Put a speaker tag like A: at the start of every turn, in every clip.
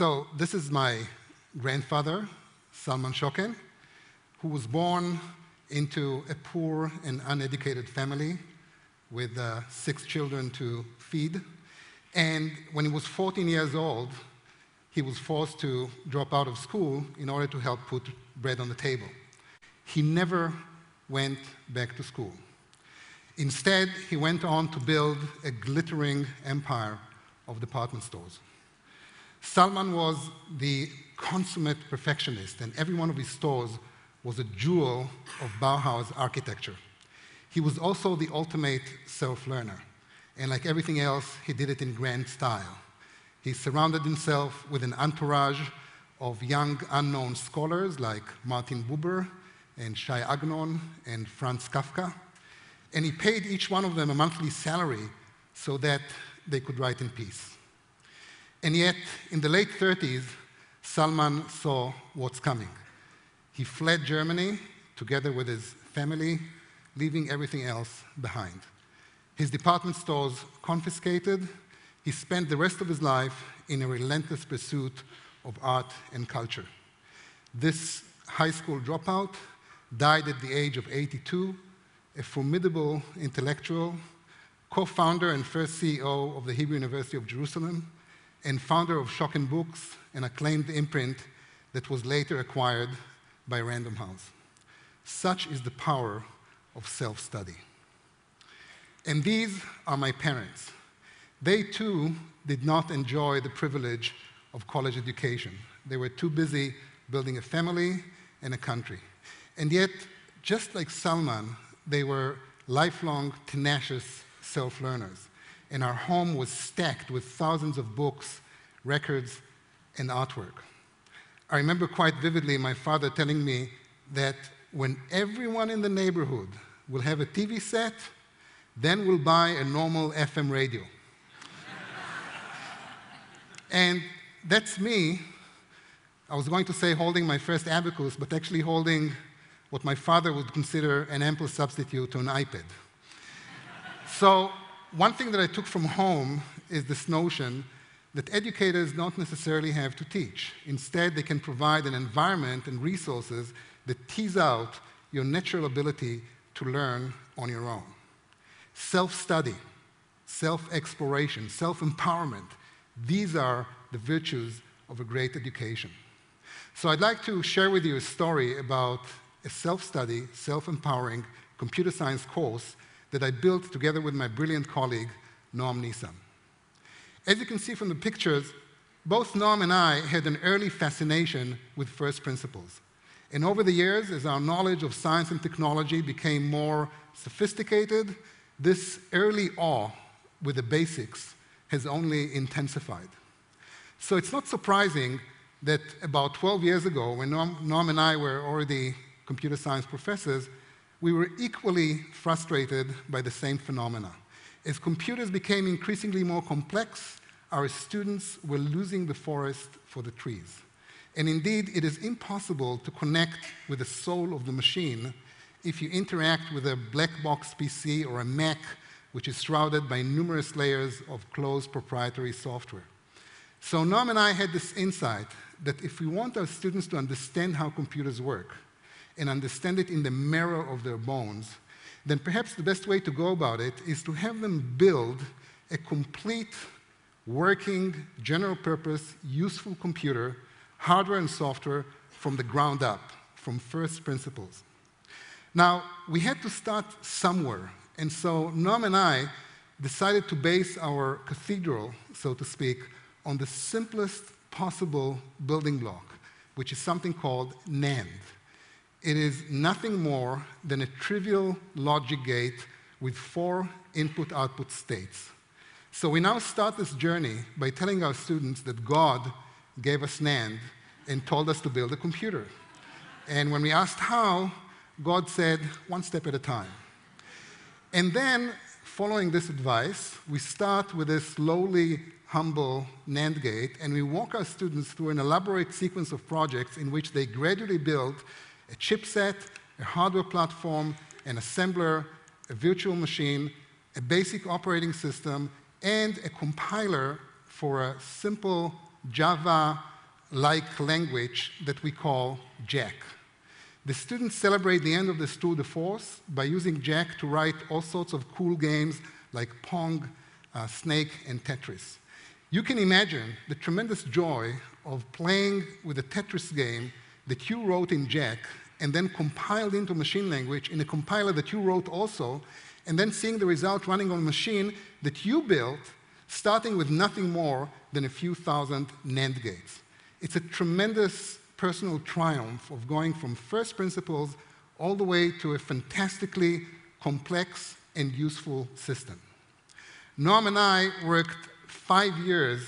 A: So this is my grandfather, Salman Schocken, who was born into a poor and uneducated family with uh, six children to feed. And when he was 14 years old, he was forced to drop out of school in order to help put bread on the table. He never went back to school. Instead, he went on to build a glittering empire of department stores. Salman was the consummate perfectionist, and every one of his stores was a jewel of Bauhaus architecture. He was also the ultimate self-learner, and like everything else, he did it in grand style. He surrounded himself with an entourage of young unknown scholars like Martin Buber and Shai Agnon and Franz Kafka, and he paid each one of them a monthly salary so that they could write in peace. And yet, in the late 30s, Salman saw what's coming. He fled Germany together with his family, leaving everything else behind. His department stores confiscated, he spent the rest of his life in a relentless pursuit of art and culture. This high school dropout died at the age of 82, a formidable intellectual, co-founder and first CEO of the Hebrew University of Jerusalem, and founder of Schocken Books, an acclaimed imprint that was later acquired by Random House. Such is the power of self-study. And these are my parents. They too did not enjoy the privilege of college education. They were too busy building a family and a country. And yet, just like Salman, they were lifelong, tenacious self-learners and our home was stacked with thousands of books, records, and artwork. I remember quite vividly my father telling me that when everyone in the neighborhood will have a TV set, then we'll buy a normal FM radio. and that's me. I was going to say holding my first abacus, but actually holding what my father would consider an ample substitute to an iPad. so one thing that I took from home is this notion that educators don't necessarily have to teach. Instead, they can provide an environment and resources that tease out your natural ability to learn on your own. Self-study, self-exploration, self-empowerment, these are the virtues of a great education. So I'd like to share with you a story about a self-study, self-empowering computer science course that I built together with my brilliant colleague, Noam Nisan. As you can see from the pictures, both Noam and I had an early fascination with first principles. And over the years, as our knowledge of science and technology became more sophisticated, this early awe with the basics has only intensified. So it's not surprising that about 12 years ago, when Noam, Noam and I were already computer science professors, we were equally frustrated by the same phenomena. As computers became increasingly more complex, our students were losing the forest for the trees. And indeed, it is impossible to connect with the soul of the machine if you interact with a black box PC or a Mac, which is shrouded by numerous layers of closed proprietary software. So Noam and I had this insight that if we want our students to understand how computers work, and understand it in the marrow of their bones, then perhaps the best way to go about it is to have them build a complete, working, general purpose, useful computer, hardware and software, from the ground up, from first principles. Now, we had to start somewhere, and so Noam and I decided to base our cathedral, so to speak, on the simplest possible building block, which is something called NAND. It is nothing more than a trivial logic gate with four input-output states. So we now start this journey by telling our students that God gave us NAND and told us to build a computer. And when we asked how, God said, one step at a time. And then, following this advice, we start with this lowly, humble NAND gate, and we walk our students through an elaborate sequence of projects in which they gradually build a chipset, a hardware platform, an assembler, a virtual machine, a basic operating system, and a compiler for a simple Java-like language that we call Jack. The students celebrate the end of the tour de force by using Jack to write all sorts of cool games like Pong, uh, Snake, and Tetris. You can imagine the tremendous joy of playing with a Tetris game that you wrote in Jack and then compiled into machine language in a compiler that you wrote also, and then seeing the result running on a machine that you built, starting with nothing more than a few thousand NAND gates. It's a tremendous personal triumph of going from first principles all the way to a fantastically complex and useful system. Noam and I worked five years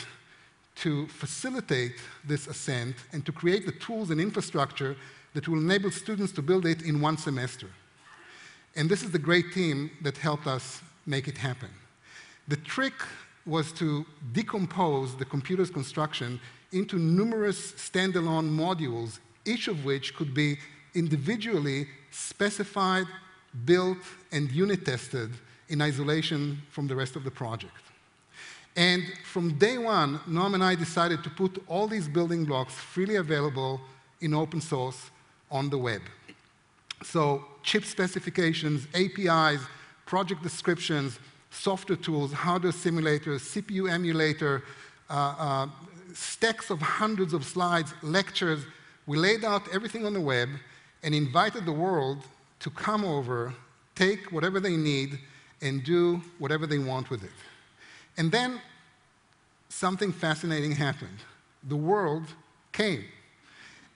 A: to facilitate this ascent and to create the tools and infrastructure that will enable students to build it in one semester. And this is the great team that helped us make it happen. The trick was to decompose the computer's construction into numerous standalone modules, each of which could be individually specified, built, and unit tested in isolation from the rest of the project. And from day one, Noam and I decided to put all these building blocks freely available in open source on the web. So chip specifications, APIs, project descriptions, software tools, hardware simulators, CPU emulator, uh, uh, stacks of hundreds of slides, lectures. We laid out everything on the web and invited the world to come over, take whatever they need, and do whatever they want with it. And then something fascinating happened. The world came.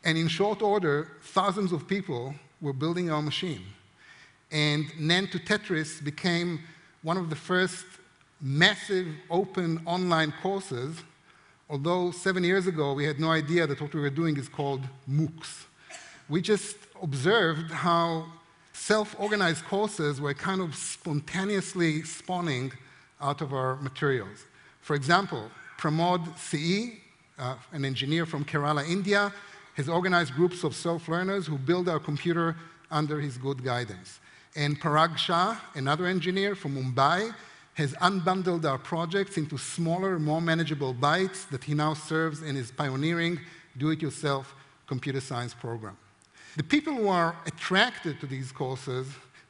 A: And in short order, thousands of people were building our machine. And NAND to Tetris became one of the first massive open online courses although seven years ago we had no idea that what we were doing is called MOOCs. We just observed how self-organized courses were kind of spontaneously spawning out of our materials. For example, Pramod CE, uh, an engineer from Kerala, India, has organized groups of self-learners who build our computer under his good guidance. And Parag Shah, another engineer from Mumbai, has unbundled our projects into smaller, more manageable bites that he now serves in his pioneering do-it-yourself computer science program. The people who are attracted to these courses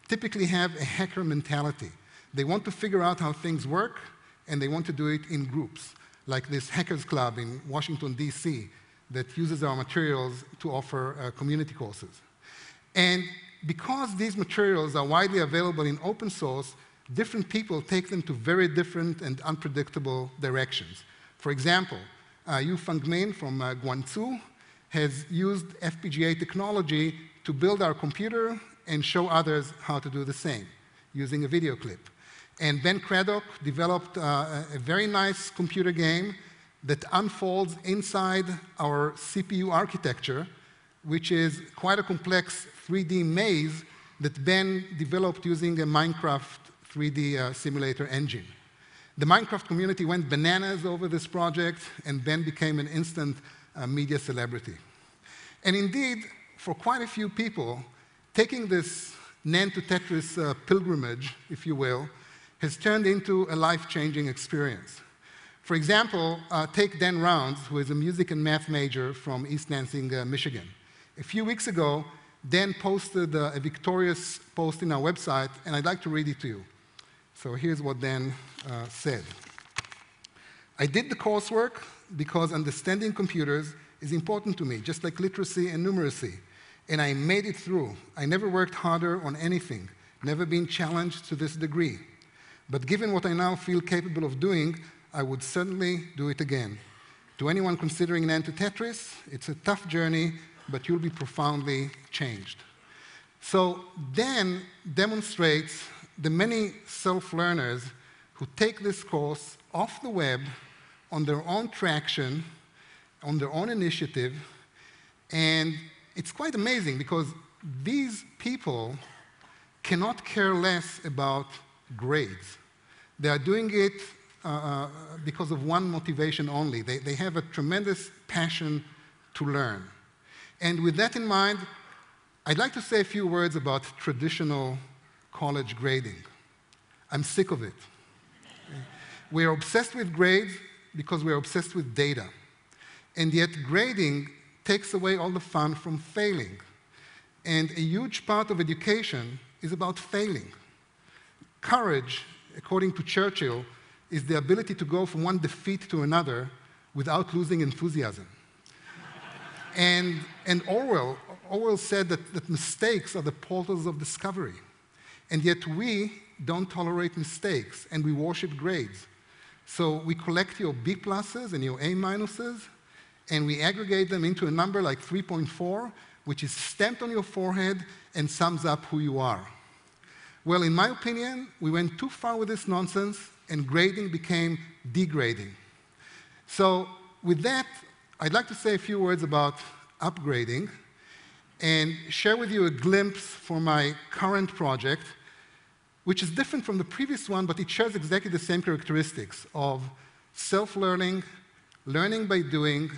A: typically have a hacker mentality. They want to figure out how things work, and they want to do it in groups, like this Hackers Club in Washington, D.C., that uses our materials to offer uh, community courses. And because these materials are widely available in open source, different people take them to very different and unpredictable directions. For example, uh, Yu Feng from uh, Guangzhou has used FPGA technology to build our computer and show others how to do the same using a video clip. And Ben Craddock developed uh, a very nice computer game that unfolds inside our CPU architecture, which is quite a complex 3D maze that Ben developed using a Minecraft 3D uh, simulator engine. The Minecraft community went bananas over this project, and Ben became an instant uh, media celebrity. And indeed, for quite a few people, taking this NAND to Tetris uh, pilgrimage, if you will, has turned into a life-changing experience. For example, uh, take Dan Rounds, who is a music and math major from East Lansing, uh, Michigan. A few weeks ago, Dan posted uh, a victorious post in our website, and I'd like to read it to you. So here's what Dan uh, said. I did the coursework because understanding computers is important to me, just like literacy and numeracy. And I made it through. I never worked harder on anything, never been challenged to this degree. But given what I now feel capable of doing, I would certainly do it again. To anyone considering NAND to Tetris, it's a tough journey, but you'll be profoundly changed. So Dan demonstrates the many self-learners who take this course off the web on their own traction, on their own initiative, and it's quite amazing because these people cannot care less about grades. They are doing it uh, uh because of one motivation only. They, they have a tremendous passion to learn. And with that in mind, I'd like to say a few words about traditional college grading. I'm sick of it. We are obsessed with grades because we are obsessed with data. And yet, grading takes away all the fun from failing. And a huge part of education is about failing. Courage, according to Churchill, is the ability to go from one defeat to another without losing enthusiasm. and, and Orwell, Orwell said that, that mistakes are the portals of discovery. And yet we don't tolerate mistakes and we worship grades. So we collect your B pluses and your A minuses and we aggregate them into a number like 3.4, which is stamped on your forehead and sums up who you are. Well, in my opinion, we went too far with this nonsense and grading became degrading. So with that, I'd like to say a few words about upgrading and share with you a glimpse for my current project, which is different from the previous one, but it shares exactly the same characteristics of self-learning, learning by doing,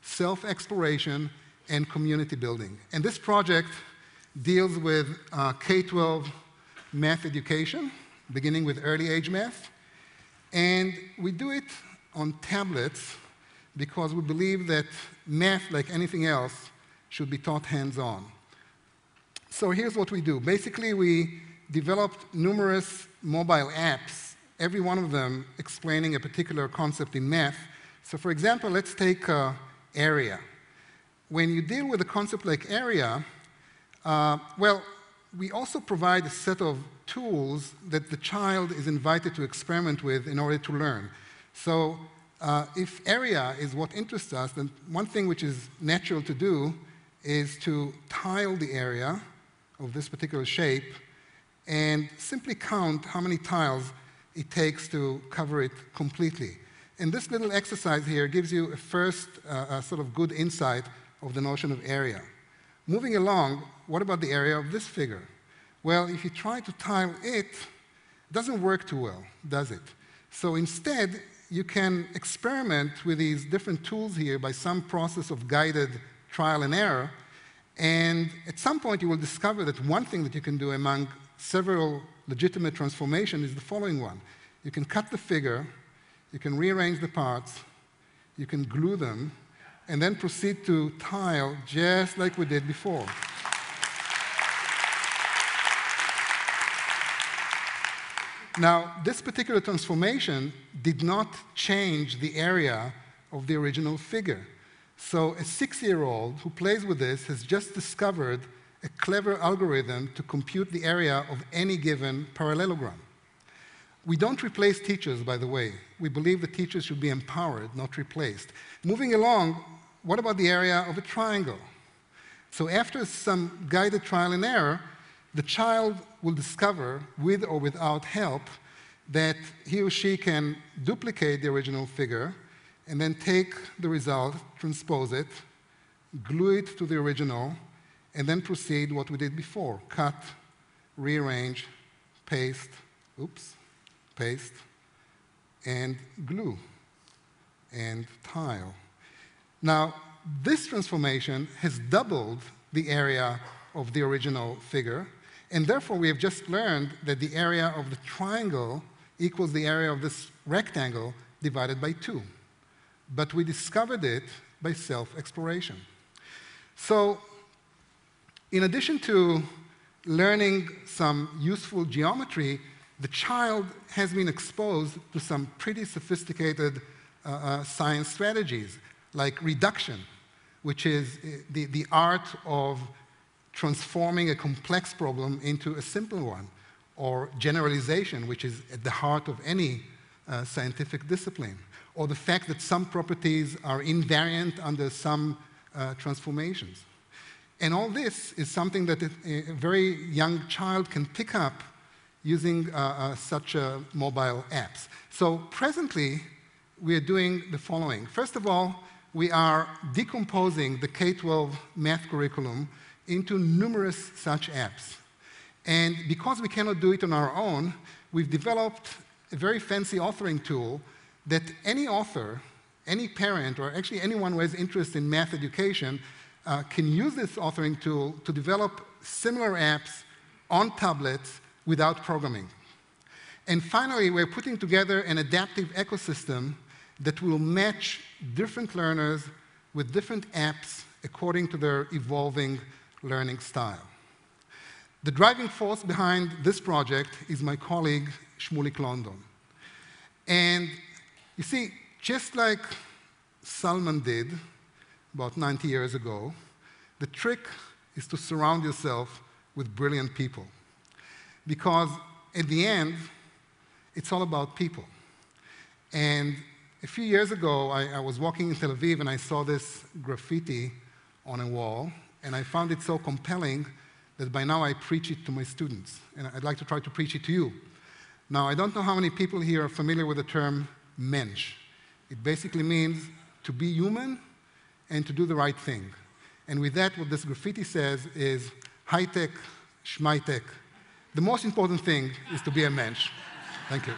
A: self-exploration, and community building. And this project deals with uh, K-12 math education, beginning with early age math. And we do it on tablets because we believe that math, like anything else, should be taught hands-on. So here's what we do. Basically, we developed numerous mobile apps, every one of them explaining a particular concept in math. So for example, let's take uh, area. When you deal with a concept like area, uh, well, we also provide a set of tools that the child is invited to experiment with in order to learn. So uh, if area is what interests us, then one thing which is natural to do is to tile the area of this particular shape and simply count how many tiles it takes to cover it completely. And this little exercise here gives you a first uh, a sort of good insight of the notion of area. Moving along, what about the area of this figure? Well, if you try to tile it, it doesn't work too well, does it? So instead, you can experiment with these different tools here by some process of guided trial and error. And at some point, you will discover that one thing that you can do among several legitimate transformations is the following one. You can cut the figure, you can rearrange the parts, you can glue them, and then proceed to tile just like we did before. Now, this particular transformation did not change the area of the original figure. So a six-year-old who plays with this has just discovered a clever algorithm to compute the area of any given parallelogram. We don't replace teachers, by the way. We believe that teachers should be empowered, not replaced. Moving along, what about the area of a triangle? So after some guided trial and error, the child will discover, with or without help, that he or she can duplicate the original figure and then take the result, transpose it, glue it to the original, and then proceed what we did before, cut, rearrange, paste, oops, paste, and glue, and tile. Now, this transformation has doubled the area of the original figure, and therefore, we have just learned that the area of the triangle equals the area of this rectangle divided by 2. But we discovered it by self-exploration. So, in addition to learning some useful geometry, the child has been exposed to some pretty sophisticated uh, uh, science strategies, like reduction, which is uh, the, the art of transforming a complex problem into a simple one, or generalization, which is at the heart of any uh, scientific discipline, or the fact that some properties are invariant under some uh, transformations. And all this is something that a, a very young child can pick up using uh, uh such uh, mobile apps. So presently, we are doing the following. First of all, we are decomposing the K-12 math curriculum into numerous such apps. And because we cannot do it on our own, we've developed a very fancy authoring tool that any author, any parent, or actually anyone who has interest in math education uh, can use this authoring tool to develop similar apps on tablets without programming. And finally, we're putting together an adaptive ecosystem that will match different learners with different apps according to their evolving learning style. The driving force behind this project is my colleague, Shmulik London. And you see, just like Salman did about 90 years ago, the trick is to surround yourself with brilliant people. Because at the end, it's all about people. And a few years ago, I, I, was walking in Tel Aviv and I saw this graffiti on a wall, and I found it so compelling that by now I preach it to my students, and I'd like to try to preach it to you. Now, I don't know how many people here are familiar with the term mensch. It basically means to be human and to do the right thing. And with that, what this graffiti says is high tech, schmai tech. The most important thing is to be a mensch. Thank you.